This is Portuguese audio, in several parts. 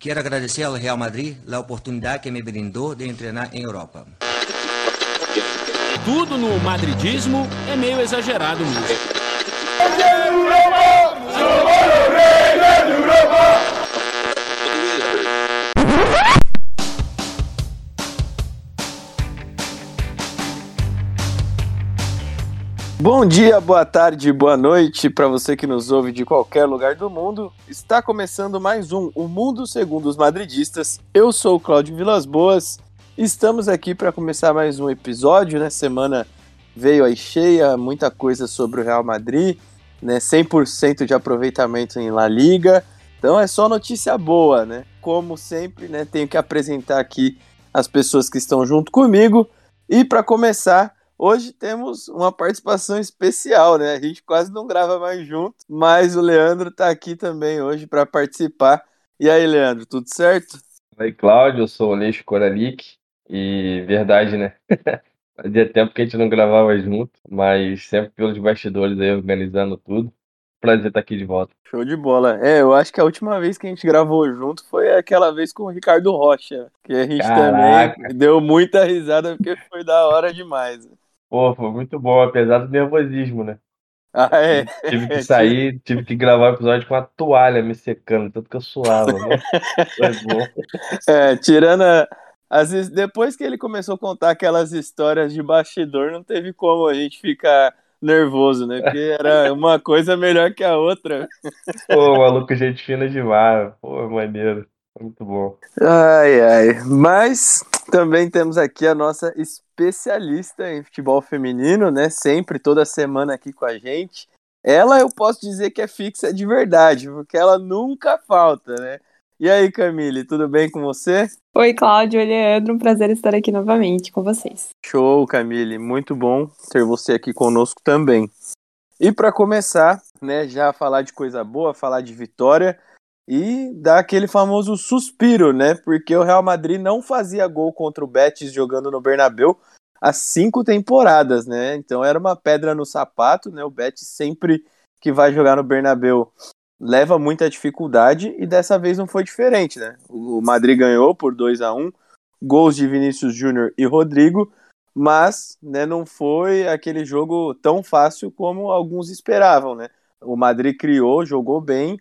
Quero agradecer ao Real Madrid a oportunidade que me brindou de treinar em Europa. Tudo no madridismo é meio exagerado mesmo. Bom dia, boa tarde, boa noite para você que nos ouve de qualquer lugar do mundo. Está começando mais um O Mundo Segundo os Madridistas. Eu sou o Cláudio Vilas Boas. Estamos aqui para começar mais um episódio, né? Semana veio aí cheia, muita coisa sobre o Real Madrid, né? 100% de aproveitamento em La Liga. Então é só notícia boa, né? Como sempre, né, tenho que apresentar aqui as pessoas que estão junto comigo. E para começar, Hoje temos uma participação especial, né? A gente quase não grava mais junto, mas o Leandro está aqui também hoje para participar. E aí, Leandro, tudo certo? Oi, Cláudio, eu sou o Leixo Coralic e verdade, né? Fazia tempo que a gente não gravava junto, mas sempre pelos bastidores aí organizando tudo. Prazer estar aqui de volta. Show de bola. É, eu acho que a última vez que a gente gravou junto foi aquela vez com o Ricardo Rocha, que a gente Caraca. também deu muita risada porque foi da hora demais. Pô, foi muito bom, apesar do nervosismo, né? Ah, é? Tive que sair, tive que gravar o episódio com a toalha me secando, tanto que eu suava. Né? Foi bom. É, tirando a, as, depois que ele começou a contar aquelas histórias de bastidor, não teve como a gente ficar nervoso, né? Porque era uma coisa melhor que a outra. Pô, maluco, gente fina demais. Pô, maneiro. Muito bom. Ai, ai. Mas também temos aqui a nossa especialista em futebol feminino, né? Sempre, toda semana aqui com a gente. Ela eu posso dizer que é fixa de verdade, porque ela nunca falta, né? E aí, Camille, tudo bem com você? Oi, Cláudio, oi, Leandro, um prazer estar aqui novamente com vocês. Show, Camille, muito bom ter você aqui conosco também. E para começar, né, já falar de coisa boa, falar de vitória, e dá aquele famoso suspiro, né? Porque o Real Madrid não fazia gol contra o Betis jogando no Bernabeu há cinco temporadas, né? Então era uma pedra no sapato, né? O Betis sempre que vai jogar no Bernabeu leva muita dificuldade e dessa vez não foi diferente, né? O Madrid ganhou por 2 a 1 gols de Vinícius Júnior e Rodrigo, mas né, não foi aquele jogo tão fácil como alguns esperavam, né? O Madrid criou, jogou bem,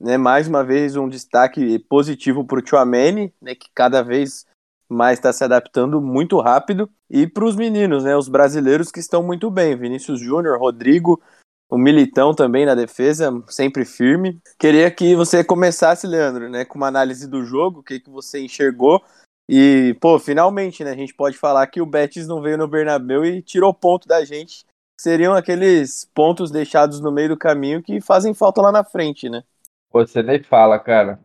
né, mais uma vez um destaque positivo para o Chouameni, né, que cada vez mais está se adaptando muito rápido, e para os meninos, né, os brasileiros que estão muito bem, Vinícius Júnior, Rodrigo, o Militão também na defesa, sempre firme. Queria que você começasse, Leandro, né, com uma análise do jogo, o que, que você enxergou, e, pô, finalmente, né, a gente pode falar que o Betis não veio no Bernabéu e tirou ponto da gente, seriam aqueles pontos deixados no meio do caminho que fazem falta lá na frente, né? Você nem fala, cara.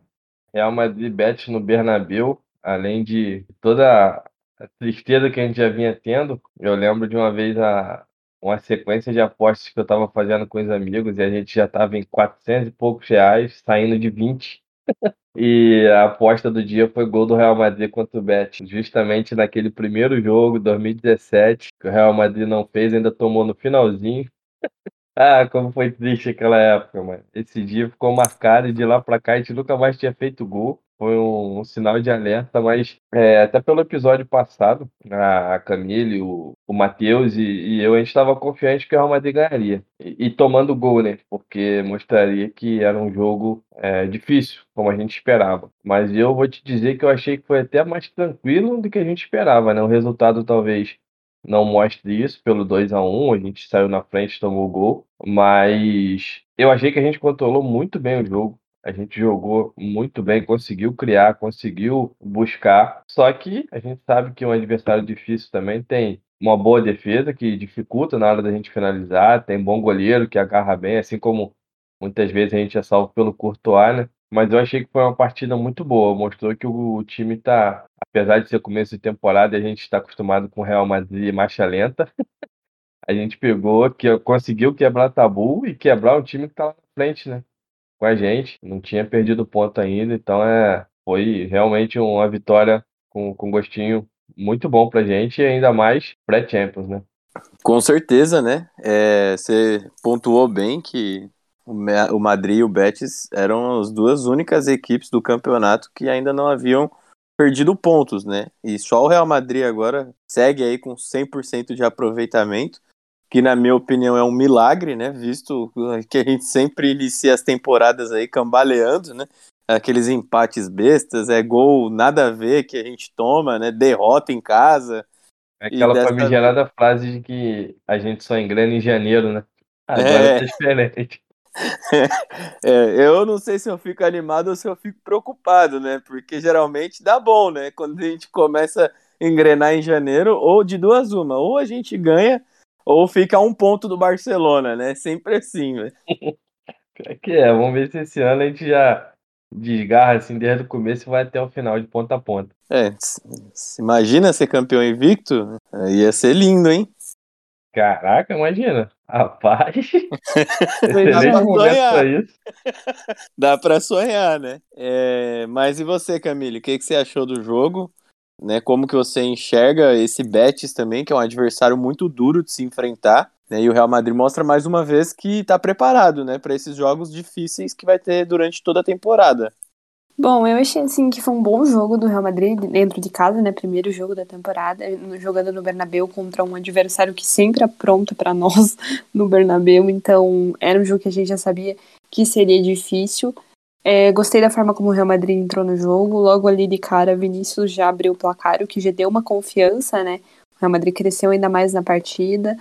Real Madrid Betis no Bernabéu, além de toda a tristeza que a gente já vinha tendo, eu lembro de uma vez a, uma sequência de apostas que eu estava fazendo com os amigos e a gente já estava em 400 e poucos reais, saindo de 20. E a aposta do dia foi gol do Real Madrid contra o Betis, justamente naquele primeiro jogo, 2017, que o Real Madrid não fez, ainda tomou no finalzinho. Ah, como foi triste aquela época, mano. Esse dia ficou marcado e de lá pra cá a gente nunca mais tinha feito gol. Foi um, um sinal de alerta, mas é, até pelo episódio passado, a, a Camille, o, o Matheus e, e eu, a gente estava confiante que o Real Madrid ganharia. E, e tomando gol, né? Porque mostraria que era um jogo é, difícil, como a gente esperava. Mas eu vou te dizer que eu achei que foi até mais tranquilo do que a gente esperava, né? O resultado talvez não mostre isso pelo 2 a 1 a gente saiu na frente, tomou o gol, mas eu achei que a gente controlou muito bem o jogo. A gente jogou muito bem, conseguiu criar, conseguiu buscar. Só que a gente sabe que um adversário difícil também tem uma boa defesa que dificulta na hora da gente finalizar, tem bom goleiro que agarra bem, assim como muitas vezes a gente é salvo pelo Courtois, né? Mas eu achei que foi uma partida muito boa. Mostrou que o time está, apesar de ser começo de temporada, a gente está acostumado com o Real Madrid marcha lenta. a gente pegou, que conseguiu quebrar tabu e quebrar um time que está lá na frente, né? Com a gente. Não tinha perdido ponto ainda, então é, foi realmente uma vitória com, com gostinho muito bom pra gente e ainda mais pré-Champions, né? Com certeza, né? É, você pontuou bem que o, Madrid e o Betis eram as duas únicas equipes do campeonato que ainda não haviam perdido pontos, né? E só o Real Madrid agora segue aí com 100% de aproveitamento, que na minha opinião é um milagre, né? Visto que a gente sempre inicia as temporadas aí cambaleando, né? Aqueles empates bestas, é gol nada a ver que a gente toma, né? Derrota em casa. Aquela dessa... famigerada frase de que a gente só engrena em janeiro, né? Agora é, tá diferente. é, eu não sei se eu fico animado ou se eu fico preocupado, né? Porque geralmente dá bom, né? Quando a gente começa a engrenar em janeiro, ou de duas uma, ou a gente ganha, ou fica a um ponto do Barcelona, né? Sempre assim. É que é, vamos ver se esse ano a gente já desgarra assim desde o começo e vai até o final de ponta a ponta. É, imagina ser campeão invicto, ia ser lindo, hein? Caraca, imagina. Rapaz. Excelente momento isso. Dá pra sonhar, né? É, mas e você, Camille? O que, que você achou do jogo? Né, como que você enxerga esse Betis também, que é um adversário muito duro de se enfrentar, né, e o Real Madrid mostra mais uma vez que está preparado, né, para esses jogos difíceis que vai ter durante toda a temporada. Bom, eu achei assim que foi um bom jogo do Real Madrid dentro de casa, né? Primeiro jogo da temporada, jogando no Bernabéu contra um adversário que sempre apronta para nós no Bernabéu, então era um jogo que a gente já sabia que seria difícil. É, gostei da forma como o Real Madrid entrou no jogo. Logo ali de cara, Vinícius já abriu o placar, o que já deu uma confiança, né? O Real Madrid cresceu ainda mais na partida,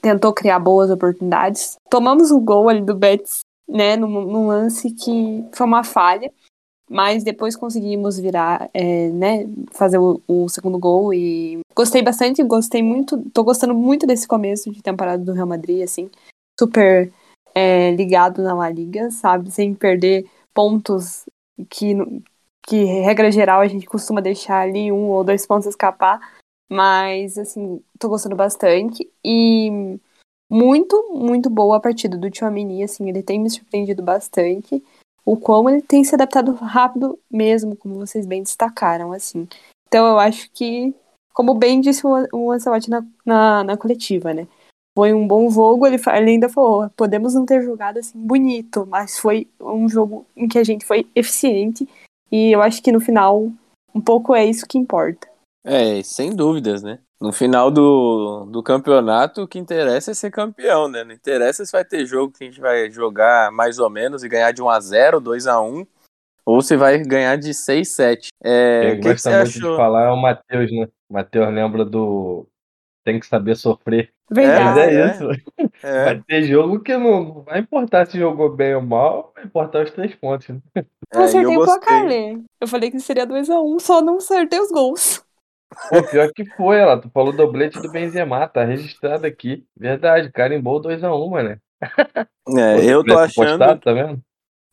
tentou criar boas oportunidades. Tomamos o gol ali do Betis, né? Num lance que foi uma falha mas depois conseguimos virar, é, né, fazer o, o, segundo gol e gostei bastante, gostei muito, tô gostando muito desse começo de temporada do Real Madrid, assim, super é, ligado na La Liga, sabe, sem perder pontos que, que, regra geral, a gente costuma deixar ali um ou dois pontos escapar, mas, assim, tô gostando bastante e muito, muito boa a partida do Tchouameni, assim, ele tem me surpreendido bastante, o como ele tem se adaptado rápido mesmo, como vocês bem destacaram, assim. Então eu acho que, como bem disse o Ancelotti na, na, na, coletiva, né? Foi um bom jogo, ele, ele ainda falou, podemos não ter jogado assim bonito, mas foi um jogo em que a gente foi eficiente e eu acho que no final um pouco é isso que importa. É, sem dúvidas, né? No final do, do campeonato, o que interessa é ser campeão, né? Não interessa se vai ter jogo que a gente vai jogar mais ou menos e ganhar de 1 a 0 2 a 1 ou se vai ganhar de 6 7 é, Quem que gosta que muito achou? de falar é o Matheus, né? O Matheus lembra do tem que saber sofrer. Verdade. Mas é, é isso. É. Vai ter jogo que não vai importar se jogou bem ou mal, vai importar os três pontos. Né? É, eu acertei o placar, né? Eu falei que seria 2x1, só não acertei os gols. Pô, pior que foi, ela. Tu falou doblete do Benzema, tá registrado aqui. Verdade, carimbou 2x1, mano. É, eu tô achando. Postado, tá vendo?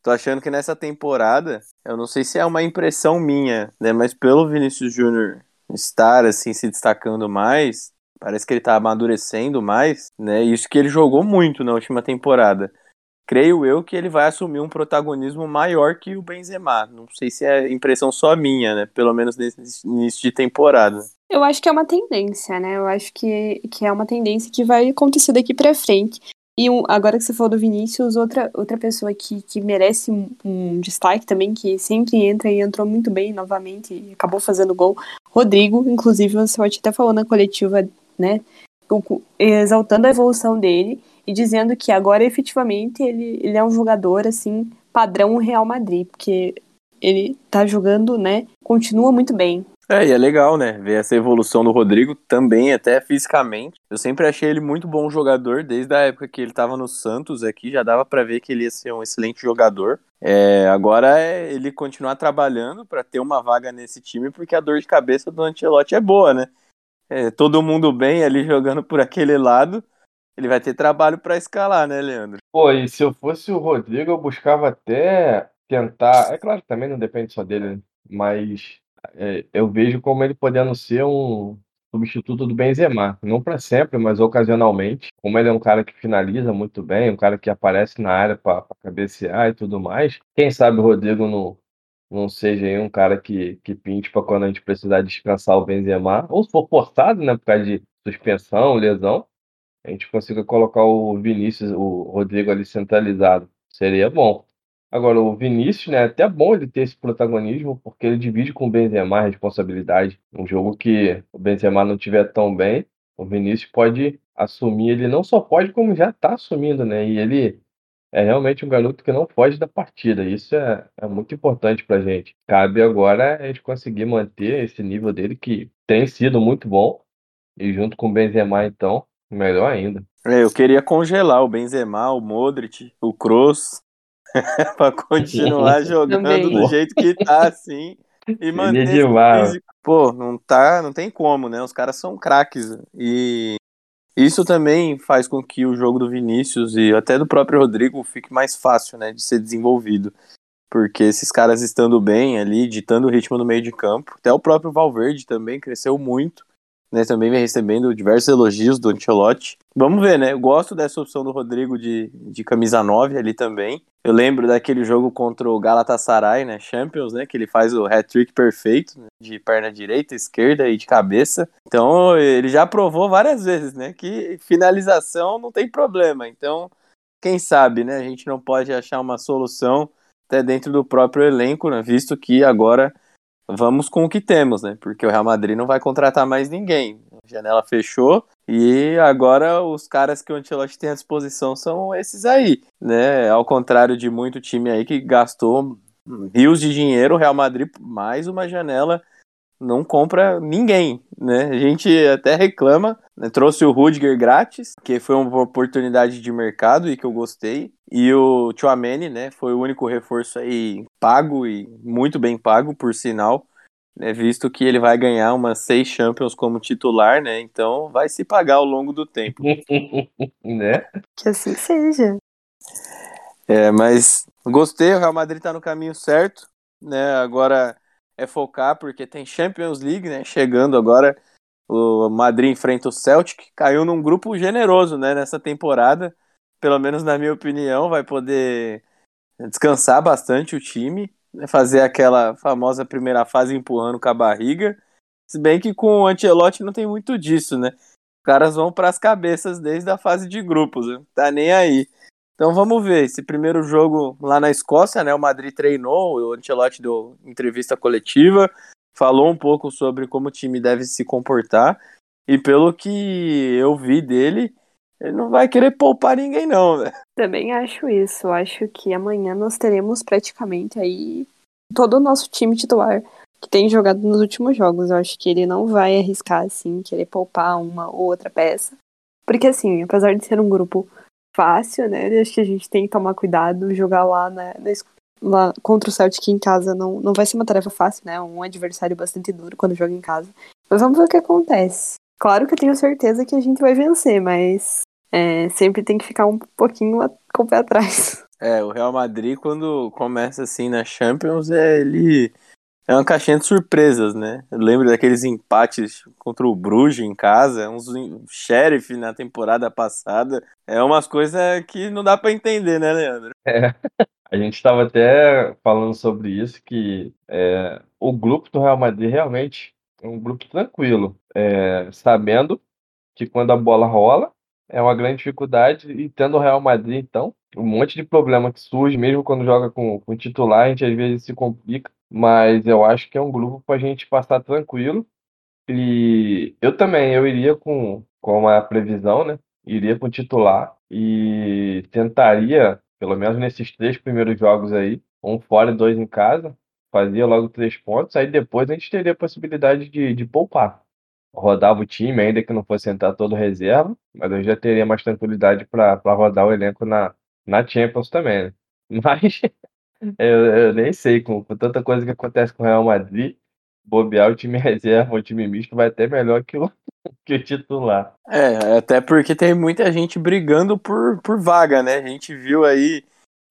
Tô achando que nessa temporada, eu não sei se é uma impressão minha, né? Mas pelo Vinícius Júnior estar assim se destacando mais, parece que ele tá amadurecendo mais, né? Isso que ele jogou muito na última temporada creio eu que ele vai assumir um protagonismo maior que o Benzema. Não sei se é impressão só minha, né? Pelo menos nesse início de temporada. Eu acho que é uma tendência, né? Eu acho que, que é uma tendência que vai acontecer daqui para frente. E um, agora que você falou do Vinícius, outra, outra pessoa que, que merece um, um, destaque também, que sempre entra e entrou muito bem novamente e acabou fazendo gol, Rodrigo. Inclusive, você pode até falou na coletiva, né? Exaltando a evolução dele e dizendo que agora efetivamente ele, ele é um jogador assim padrão Real Madrid, porque ele tá jogando, né? Continua muito bem. É, e é legal, né? Ver essa evolução do Rodrigo também, até fisicamente. Eu sempre achei ele muito bom jogador, desde a época que ele tava no Santos aqui, já dava para ver que ele ia ser um excelente jogador. É, agora é ele continuar trabalhando para ter uma vaga nesse time, porque a dor de cabeça do Ancelotti é boa, né? É, todo mundo bem ali jogando por aquele lado. Ele vai ter trabalho para escalar, né, Leandro? Pô, e se eu fosse o Rodrigo, eu buscava até tentar. É claro que também não depende só dele, né? mas é, eu vejo como ele podendo ser um substituto do Benzema. Não para sempre, mas ocasionalmente. Como ele é um cara que finaliza muito bem, um cara que aparece na área para cabecear e tudo mais. Quem sabe o Rodrigo não, não seja um cara que, que pinte para quando a gente precisar dispensar o Benzema. Ou se for forçado, né, por causa de suspensão, lesão a gente consiga colocar o Vinícius, o Rodrigo ali centralizado. Seria bom. Agora, o Vinícius, né, é até bom ele ter esse protagonismo, porque ele divide com o Benzema a responsabilidade. Um jogo que o Benzema não tiver tão bem, o Vinícius pode assumir, ele não só pode, como já está assumindo, né? E ele é realmente um garoto que não foge da partida. Isso é, é muito importante pra gente. Cabe agora a gente conseguir manter esse nível dele, que tem sido muito bom. E junto com o Benzema, então, melhor ainda. É, eu queria congelar o Benzema, o Modric, o Kroos, para continuar jogando Também. do jeito que tá, assim, e manter. Pô, não tá, não tem como, né? Os caras são craques e isso também faz com que o jogo do Vinícius e até do próprio Rodrigo fique mais fácil, né, de ser desenvolvido. Porque esses caras estando bem ali, ditando o ritmo no meio de campo, até o próprio Valverde também cresceu muito, né, também vem recebendo diversos elogios do Ancelotti. Vamos ver, né? Eu gosto dessa opção do Rodrigo de, de camisa 9 ali também. Eu lembro daquele jogo contra o Galatasaray, né? Champions, né? Que ele faz o hat-trick perfeito, né, de perna direita, esquerda e de cabeça. Então, ele já provou várias vezes, né? Que finalização não tem problema. Então, quem sabe, né? A gente não pode achar uma solução até dentro do próprio elenco, né? Visto que agora vamos com o que temos, né? Porque o Real Madrid não vai contratar mais ninguém. A janela fechou e agora os caras que o Ancelotti tem à disposição são esses aí, né? Ao contrário de muito time aí que gastou rios de dinheiro, o Real Madrid mais uma janela não compra ninguém, né? A gente até reclama, né? trouxe o Rudiger grátis, que foi uma oportunidade de mercado e que eu gostei. E o Chouameni, né, foi o único reforço aí pago e muito bem pago, por sinal, né, visto que ele vai ganhar umas seis Champions como titular, né? Então vai se pagar ao longo do tempo. né? Que assim seja. É, mas gostei, o Real Madrid tá no caminho certo, né? Agora é focar porque tem Champions League, né? Chegando agora, o Madrid enfrenta o Celtic, caiu num grupo generoso, né? Nessa temporada, pelo menos na minha opinião, vai poder descansar bastante o time, né, fazer aquela famosa primeira fase empurrando com a barriga. Se bem que com o Ancelotti não tem muito disso, né? Os caras vão para as cabeças desde a fase de grupos, né? tá nem aí. Então vamos ver, esse primeiro jogo lá na Escócia, né? O Madrid treinou, o Ancelotti deu entrevista coletiva, falou um pouco sobre como o time deve se comportar. E pelo que eu vi dele, ele não vai querer poupar ninguém, não, velho. Também acho isso. Acho que amanhã nós teremos praticamente aí todo o nosso time titular que tem jogado nos últimos jogos. Eu acho que ele não vai arriscar, assim, querer poupar uma ou outra peça. Porque, assim, apesar de ser um grupo fácil, né? Acho que a gente tem que tomar cuidado, jogar lá, es- lá contra o Celtic em casa não, não vai ser uma tarefa fácil, né? Um adversário bastante duro quando joga em casa. Mas vamos ver o que acontece. Claro que eu tenho certeza que a gente vai vencer, mas é, sempre tem que ficar um pouquinho com o pé atrás. É, o Real Madrid, quando começa assim na Champions, é, ele é uma caixinha de surpresas, né? Eu lembro daqueles empates contra o Bruges em casa, uns sheriff na temporada passada. É umas coisas que não dá pra entender, né, Leandro? A gente estava até falando sobre isso, que é, o grupo do Real Madrid realmente é um grupo tranquilo, é, sabendo que quando a bola rola é uma grande dificuldade, e tendo o Real Madrid, então, um monte de problema que surge, mesmo quando joga com, com titular, a gente às vezes se complica, mas eu acho que é um grupo para a gente passar tranquilo. E eu também, eu iria com, com uma previsão, né? Iria com titular e tentaria, pelo menos nesses três primeiros jogos aí, um fora e dois em casa, fazia logo três pontos, aí depois a gente teria a possibilidade de, de poupar. Rodava o time, ainda que não fosse entrar todo reserva, mas eu já teria mais tranquilidade para rodar o elenco na, na Champions também, né? Mas eu, eu nem sei, com, com tanta coisa que acontece com o Real Madrid, bobear o time reserva, o time misto vai até melhor que o, que o titular. É, até porque tem muita gente brigando por, por vaga, né? A gente viu aí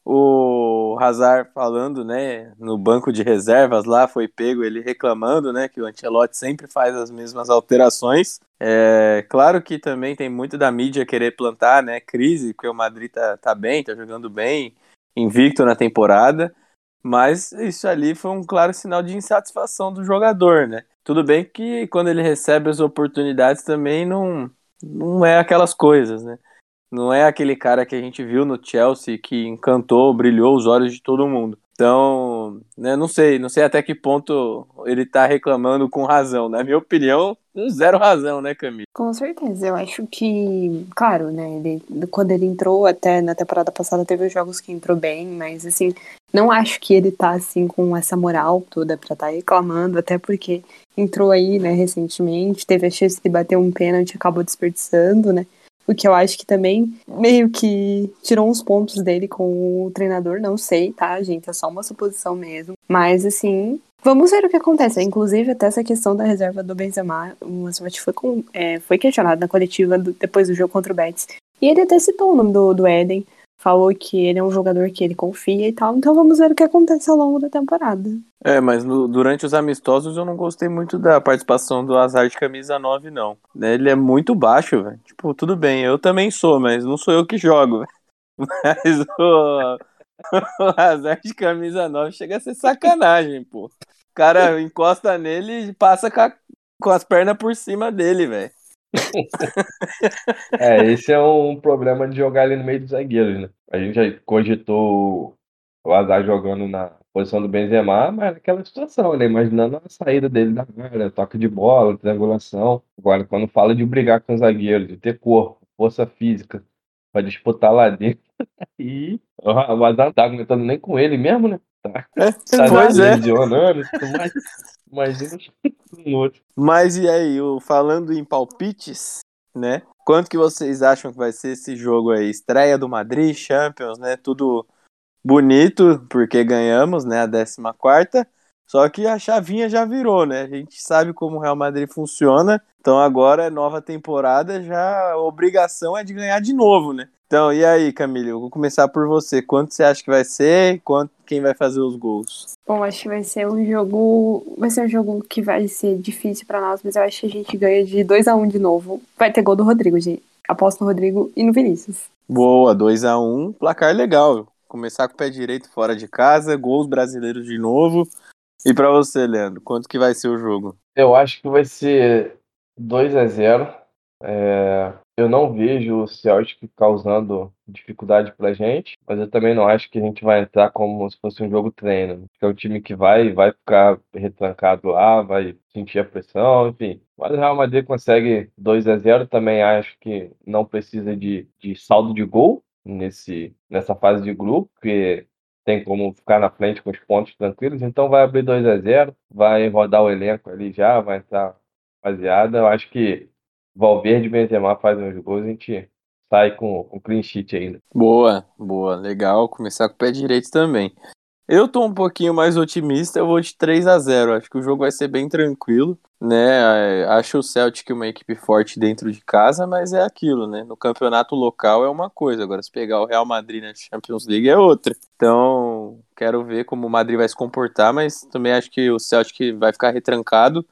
o Hazard falando, né, no banco de reservas lá, foi pego ele reclamando, né, que o Ancelotti sempre faz as mesmas alterações. É, claro que também tem muito da mídia querer plantar, né, crise, porque o Madrid tá, tá bem, tá jogando bem, invicto na temporada, mas isso ali foi um claro sinal de insatisfação do jogador, né. Tudo bem que quando ele recebe as oportunidades também não, não é aquelas coisas, né. Não é aquele cara que a gente viu no Chelsea que encantou, brilhou os olhos de todo mundo. Então, né, não sei, não sei até que ponto ele tá reclamando com razão. Na minha opinião, zero razão, né, Camille? Com certeza, eu acho que, claro, né, ele, quando ele entrou, até na temporada passada teve jogos que entrou bem, mas assim, não acho que ele tá assim com essa moral toda pra tá reclamando, até porque entrou aí, né, recentemente, teve a chance de bater um pênalti, acabou desperdiçando, né? O que eu acho que também meio que tirou uns pontos dele com o treinador, não sei, tá, gente? É só uma suposição mesmo. Mas, assim, vamos ver o que acontece. Inclusive, até essa questão da reserva do Benzema, o Ancelotti foi, é, foi questionado na coletiva do, depois do jogo contra o Betis. E ele até citou o nome do, do Eden, falou que ele é um jogador que ele confia e tal. Então vamos ver o que acontece ao longo da temporada. É, mas no, durante os amistosos eu não gostei muito da participação do Azar de camisa 9, não. Né, ele é muito baixo, velho. Tipo, tudo bem, eu também sou, mas não sou eu que jogo. Mas o, o Azar de camisa 9 chega a ser sacanagem, pô. O cara encosta nele e passa com, a, com as pernas por cima dele, velho. É, esse é um problema de jogar ali no meio dos zagueiros, né? A gente já cogitou o Azar jogando na posição do Benzema, mas aquela situação, né? Imaginando a saída dele da área, toque de bola, triangulação. Agora, quando fala de brigar com os zagueiros, de ter corpo, força física, para disputar lá dentro, aí o Azar não tá aguentando nem com ele mesmo, né? Tá, é, tá pois é. Lesionando, mas imagina um outro. Mas e aí, falando em palpites, né? Quanto que vocês acham que vai ser esse jogo aí? Estreia do Madrid, Champions, né? Tudo bonito, porque ganhamos, né? A 14 quarta. Só que a chavinha já virou, né? A gente sabe como o Real Madrid funciona. Então agora é nova temporada, já a obrigação é de ganhar de novo, né? Então, e aí, Camille, eu vou começar por você. Quanto você acha que vai ser? Quanto quem vai fazer os gols? Bom, acho que vai ser um jogo, vai ser um jogo que vai ser difícil para nós, mas eu acho que a gente ganha de 2 a 1 um de novo. Vai ter gol do Rodrigo, gente. Aposto no Rodrigo e no Vinícius. Boa, 2 a 1, um, placar legal. Começar com o pé direito fora de casa, gols brasileiros de novo. E para você, Leandro, quanto que vai ser o jogo? Eu acho que vai ser 2 a 0. É, eu não vejo o Celtic causando dificuldade pra gente, mas eu também não acho que a gente vai entrar como se fosse um jogo treino. Que é um time que vai vai ficar retrancado lá, vai sentir a pressão, enfim. Mas o Real Madrid consegue 2 a 0 também acho que não precisa de, de saldo de gol nesse, nessa fase de grupo, porque tem como ficar na frente com os pontos tranquilos, então vai abrir 2 a 0 vai rodar o elenco ali já, vai entrar rapaziada. Eu acho que Valverde e Benzema fazem os gols, a gente sai com, com clean sheet ainda. Boa, boa, legal. Começar com o pé direito também. Eu tô um pouquinho mais otimista, eu vou de 3 a 0 Acho que o jogo vai ser bem tranquilo, né? É, acho o Celtic uma equipe forte dentro de casa, mas é aquilo, né? No campeonato local é uma coisa, agora se pegar o Real Madrid na Champions League é outra. Então, quero ver como o Madrid vai se comportar, mas também acho que o Celtic vai ficar retrancado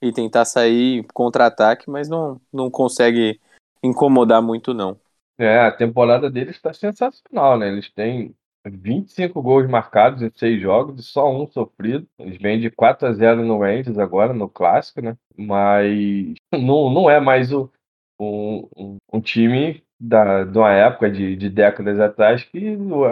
e tentar sair contra-ataque, mas não, não consegue incomodar muito, não. É, a temporada deles está sensacional, né? Eles têm 25 gols marcados em seis jogos e só um sofrido. Eles vêm de 4 a 0 no Rangers agora, no clássico, né? Mas não, não é mais o, um, um, um time da, de uma época de, de décadas atrás que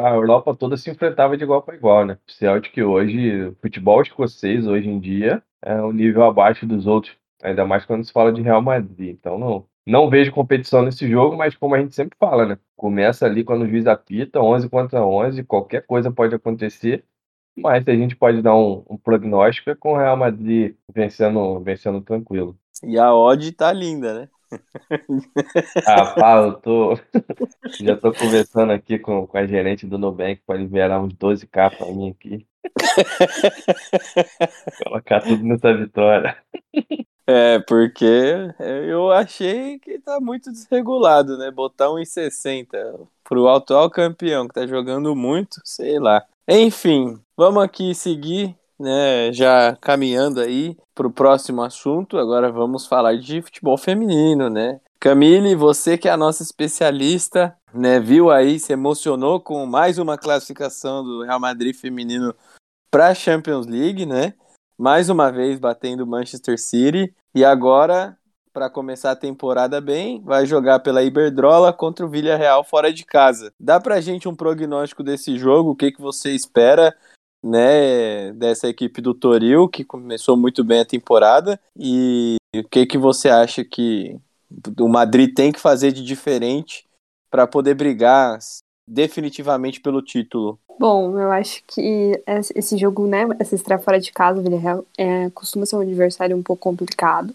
a Europa toda se enfrentava de igual para igual, né? O Celtic hoje, o futebol escocês hoje em dia é um nível abaixo dos outros, ainda mais quando se fala de Real Madrid. Então não, não vejo competição nesse jogo, mas como a gente sempre fala, né? Começa ali quando o juiz apita, 11 contra 11, qualquer coisa pode acontecer. Mas a gente pode dar um, um prognóstico é com o Real Madrid vencendo, vencendo tranquilo. E a odd tá linda, né? Ah, Paulo, eu tô. Já tô conversando aqui com, com a gerente do Nubank para liberar uns 12k pra mim aqui. Colocar tudo nessa vitória. É, porque eu achei que tá muito desregulado, né? Botar 1,60 pro atual campeão que tá jogando muito, sei lá. Enfim, vamos aqui seguir, né? Já caminhando aí pro próximo assunto. Agora vamos falar de futebol feminino, né? Camille, você que é a nossa especialista, né? Viu aí, se emocionou com mais uma classificação do Real Madrid feminino para a Champions League, né? Mais uma vez batendo Manchester City e agora para começar a temporada bem, vai jogar pela Iberdrola contra o Villarreal fora de casa. Dá pra gente um prognóstico desse jogo? O que, que você espera? Né, dessa equipe do Toril, que começou muito bem a temporada, e o que, que você acha que o Madrid tem que fazer de diferente para poder brigar definitivamente pelo título? Bom, eu acho que esse jogo, né, essa estreia fora de casa, o Villarreal, é, costuma ser um adversário um pouco complicado.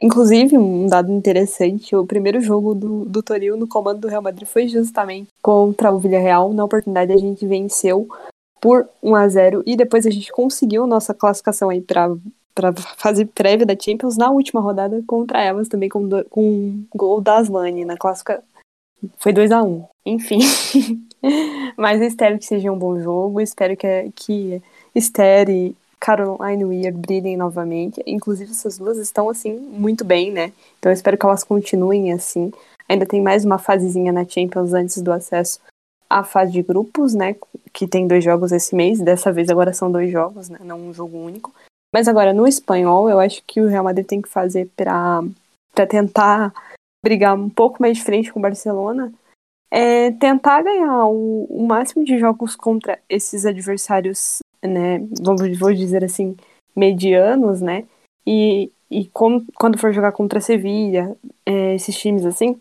Inclusive, um dado interessante, o primeiro jogo do, do Toril no comando do Real Madrid foi justamente contra o Villarreal. Na oportunidade, a gente venceu por 1 a 0 e depois a gente conseguiu nossa classificação aí para para fase prévia da Champions na última rodada contra elas também com, do, com um gol da Aslane na clássica foi 2 a 1 enfim. Mas espero que seja um bom jogo espero que que Esther e Caroline Weir brilhem novamente. Inclusive essas duas estão assim muito bem né? Então eu espero que elas continuem assim. Ainda tem mais uma fasezinha na Champions antes do acesso à fase de grupos, né? Que tem dois jogos esse mês. Dessa vez agora são dois jogos, né? Não um jogo único. Mas agora no espanhol, eu acho que o Real Madrid tem que fazer para tentar brigar um pouco mais de frente com o Barcelona, é tentar ganhar o, o máximo de jogos contra esses adversários, né? Vamos vou dizer assim, medianos, né? E, e com, quando for jogar contra a Sevilha, é, esses times assim,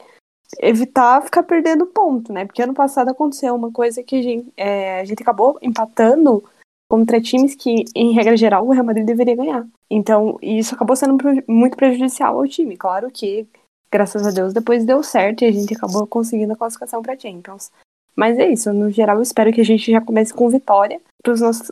evitar ficar perdendo ponto, né? Porque ano passado aconteceu uma coisa que a gente, é, a gente acabou empatando contra times que, em regra geral, o Real Madrid deveria ganhar. Então, isso acabou sendo muito prejudicial ao time. Claro que, graças a Deus, depois deu certo e a gente acabou conseguindo a classificação para Champions. Mas é isso, no geral, eu espero que a gente já comece com vitória para os nossos,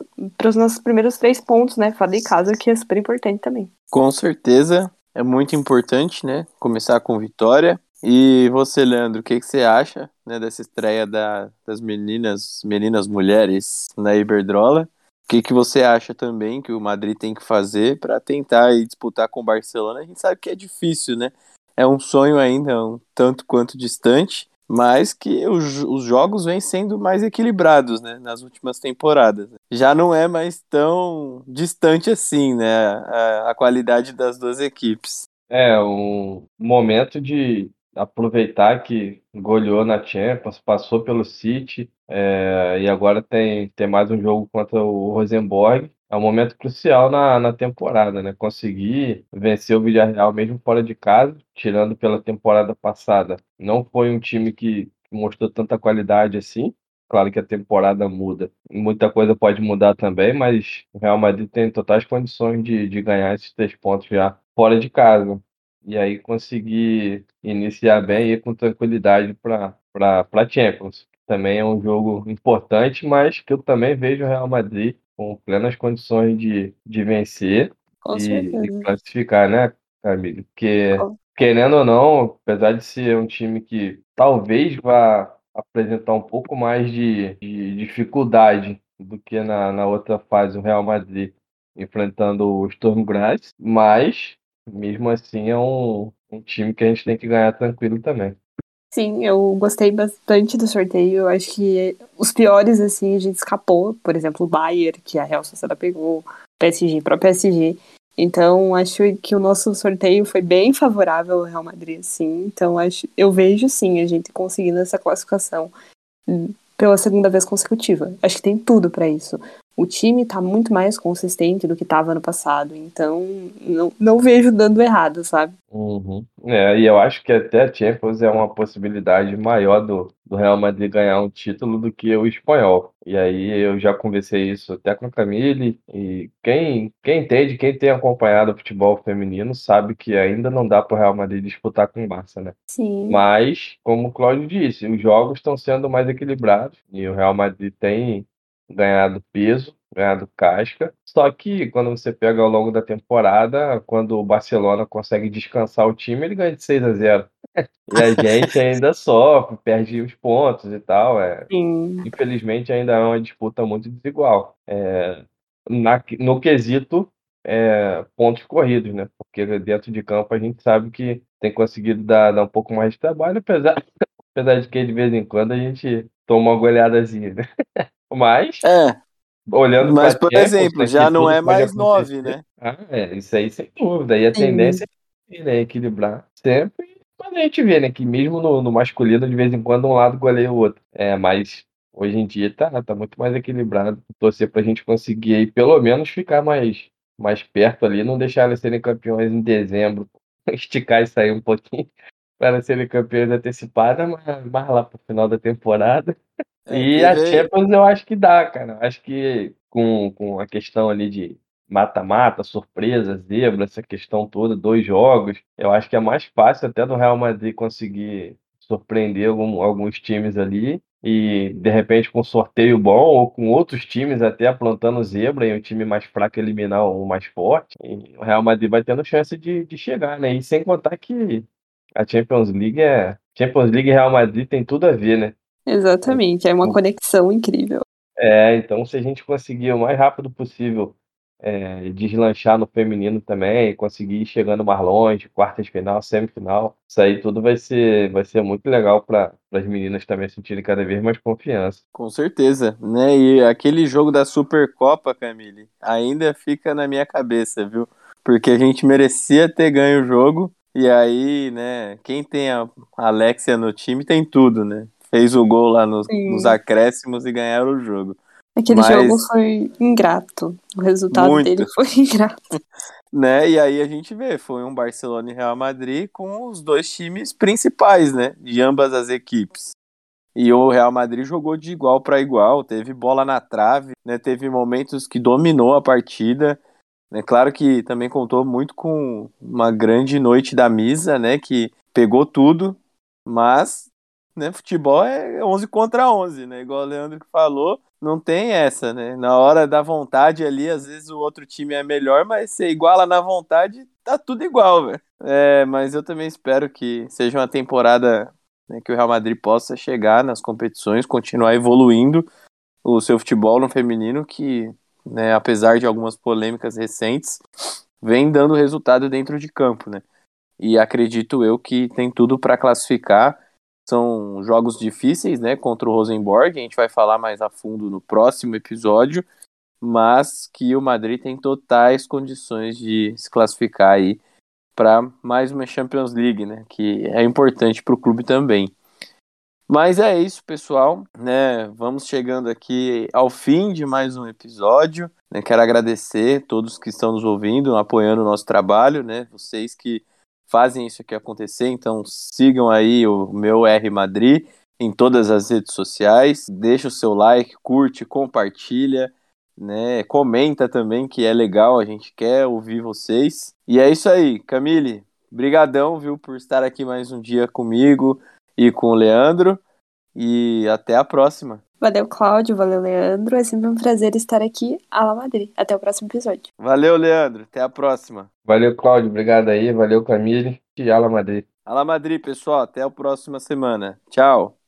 nossos primeiros três pontos, né? Fora de casa, que é super importante também. Com certeza, é muito importante, né? Começar com vitória. E você, Leandro, o que, que você acha né, dessa estreia da, das meninas, meninas mulheres na Iberdrola? O que, que você acha também que o Madrid tem que fazer para tentar disputar com o Barcelona? A gente sabe que é difícil, né? É um sonho ainda um tanto quanto distante, mas que os, os jogos vêm sendo mais equilibrados, né? Nas últimas temporadas. Já não é mais tão distante assim, né? A, a qualidade das duas equipes. É, um momento de aproveitar que goleou na Champions, passou pelo City, é, e agora tem, tem mais um jogo contra o Rosenborg. É um momento crucial na, na temporada, né? Conseguir vencer o Villarreal mesmo fora de casa, tirando pela temporada passada. Não foi um time que mostrou tanta qualidade assim. Claro que a temporada muda. Muita coisa pode mudar também, mas o Real Madrid tem totais condições de, de ganhar esses três pontos já fora de casa e aí conseguir iniciar bem e ir com tranquilidade para a Champions. Também é um jogo importante, mas que eu também vejo o Real Madrid com plenas condições de, de vencer e, e, classificar, né, Camille? Porque, querendo ou não, apesar de ser um time que talvez vá apresentar um pouco mais de, de dificuldade do que na, na outra fase o Real Madrid enfrentando o Sturm Graz, mas mesmo assim é um, um time que a gente tem que ganhar tranquilo também. Sim, eu gostei bastante do sorteio. Eu acho que os piores, assim, a gente escapou. Por exemplo, o Bayern, que a Real Sociedade pegou, PSG, para o PSG. Então, acho que o nosso sorteio foi bem favorável ao Real Madrid, sim. Então, acho, eu vejo, sim, a gente conseguindo essa classificação pela segunda vez consecutiva. Acho que tem tudo para isso o time está muito mais consistente do que estava no passado. Então, não, não vejo dando errado, sabe? Uhum. É, e eu acho que até a Champions é uma possibilidade maior do, do Real Madrid ganhar um título do que o espanhol. E aí eu já conversei isso até com a Camille, e quem, quem entende, quem tem acompanhado o futebol feminino, sabe que ainda não dá para o Real Madrid disputar com o Barça, né? Sim. Mas, como o Cláudio disse, os jogos estão sendo mais equilibrados e o Real Madrid tem ganhado peso, ganhado casca. Só que quando você pega ao longo da temporada, quando o Barcelona consegue descansar o time, ele ganha de 6 a 0. E a gente ainda sofre, perde os pontos e tal. É. Infelizmente ainda é uma disputa muito desigual. É, na, no quesito é, pontos corridos, né? Porque dentro de campo a gente sabe que tem conseguido dar, dar um pouco mais de trabalho, apesar, apesar de que de vez em quando a gente toma uma goleadazinha, né? Mas, É, olhando mas por exemplo, já não é mais nove, né? Ah, é, isso aí sem dúvida. E a Sim. tendência né, equilibrar sempre. Mas a gente vê, né, que mesmo no, no masculino, de vez em quando, um lado goleia o outro. É, mas hoje em dia tá, tá muito mais equilibrado. Torcer pra gente conseguir aí, pelo menos, ficar mais, mais perto ali, não deixar eles serem campeões em dezembro. Esticar e sair um pouquinho para serem campeões antecipados, mas mais lá pro final da temporada. É, E a Champions eu acho que dá, cara. Acho que com, com a questão ali de mata-mata, surpresa, zebra, essa questão toda, dois jogos, eu acho que é mais fácil até do Real Madrid conseguir surpreender algum- alguns times ali e de repente com sorteio bom ou com outros times até aprontando zebra e o time mais fraco eliminar o mais forte. E o Real Madrid vai tendo chance de, de chegar, né? E sem contar que a Champions League é. Champions League e Real Madrid tem tudo a ver, né? Exatamente, é uma O- conexão incrível. É, então se a gente conseguir o mais rápido possível é, deslanchar no feminino também, conseguir ir chegando mais longe, quartas de final, semifinal, isso aí tudo vai ser, vai ser muito legal para as meninas também sentirem cada vez mais confiança. Com certeza, né? E aquele jogo da Supercopa, Camille, ainda fica na minha cabeça, viu? Porque a gente merecia ter ganho o jogo. E aí, né? Quem tem a Alexia no time tem tudo, né? Fez o gol lá nos, acréscimos e ganharam o jogo. Aquele Mas- jogo foi ingrato. O resultado Muito. dele foi ingrato. Né? E aí a gente vê, foi um Barcelona e Real Madrid com os dois times principais, né? De ambas as equipes. E o Real Madrid jogou de igual para igual, teve bola na trave, né? Teve momentos que dominou a partida. É claro que também contou muito com uma grande noite da Misa, né? Que pegou tudo, mas né, futebol é 11 contra 11, né? Igual o Leandro que falou, não tem essa, né? Na hora da vontade ali, às vezes o outro time é melhor, mas você iguala na vontade, tá tudo igual, velho. É, mas eu também espero que seja uma temporada né, que o Real Madrid possa chegar nas competições, continuar evoluindo o seu futebol no feminino, que, né, apesar de algumas polêmicas recentes, vem dando resultado dentro de campo, né? E acredito eu que tem tudo para classificar. São jogos difíceis, né, contra o Rosenborg, a gente vai falar mais a fundo no próximo episódio, mas que o Madrid tem totais condições de se classificar aí para mais uma Champions League, né, que é importante para o clube também. Mas é isso, pessoal, né? Vamos chegando aqui ao fim de mais um episódio. Né? Quero agradecer todos que estão nos ouvindo, apoiando o nosso trabalho, né? Vocês que fazem isso aqui acontecer, então sigam aí o meu R Madrid em todas as redes sociais, deixa o seu like, curte, compartilha, né? Comenta também que é legal, a gente quer ouvir vocês. E é isso aí, Camille, brigadão, viu, por estar aqui mais um dia comigo e com o Leandro. E até a próxima. Valeu, Cláudio. Valeu, Leandro. É sempre um prazer estar aqui. Ala Madrid. Até o próximo episódio. Valeu, Leandro. Até a próxima. Valeu, Cláudio. Obrigado aí. Valeu, Camille. E Ala Madrid. Ala Madrid, pessoal. Até a próxima semana. Tchau.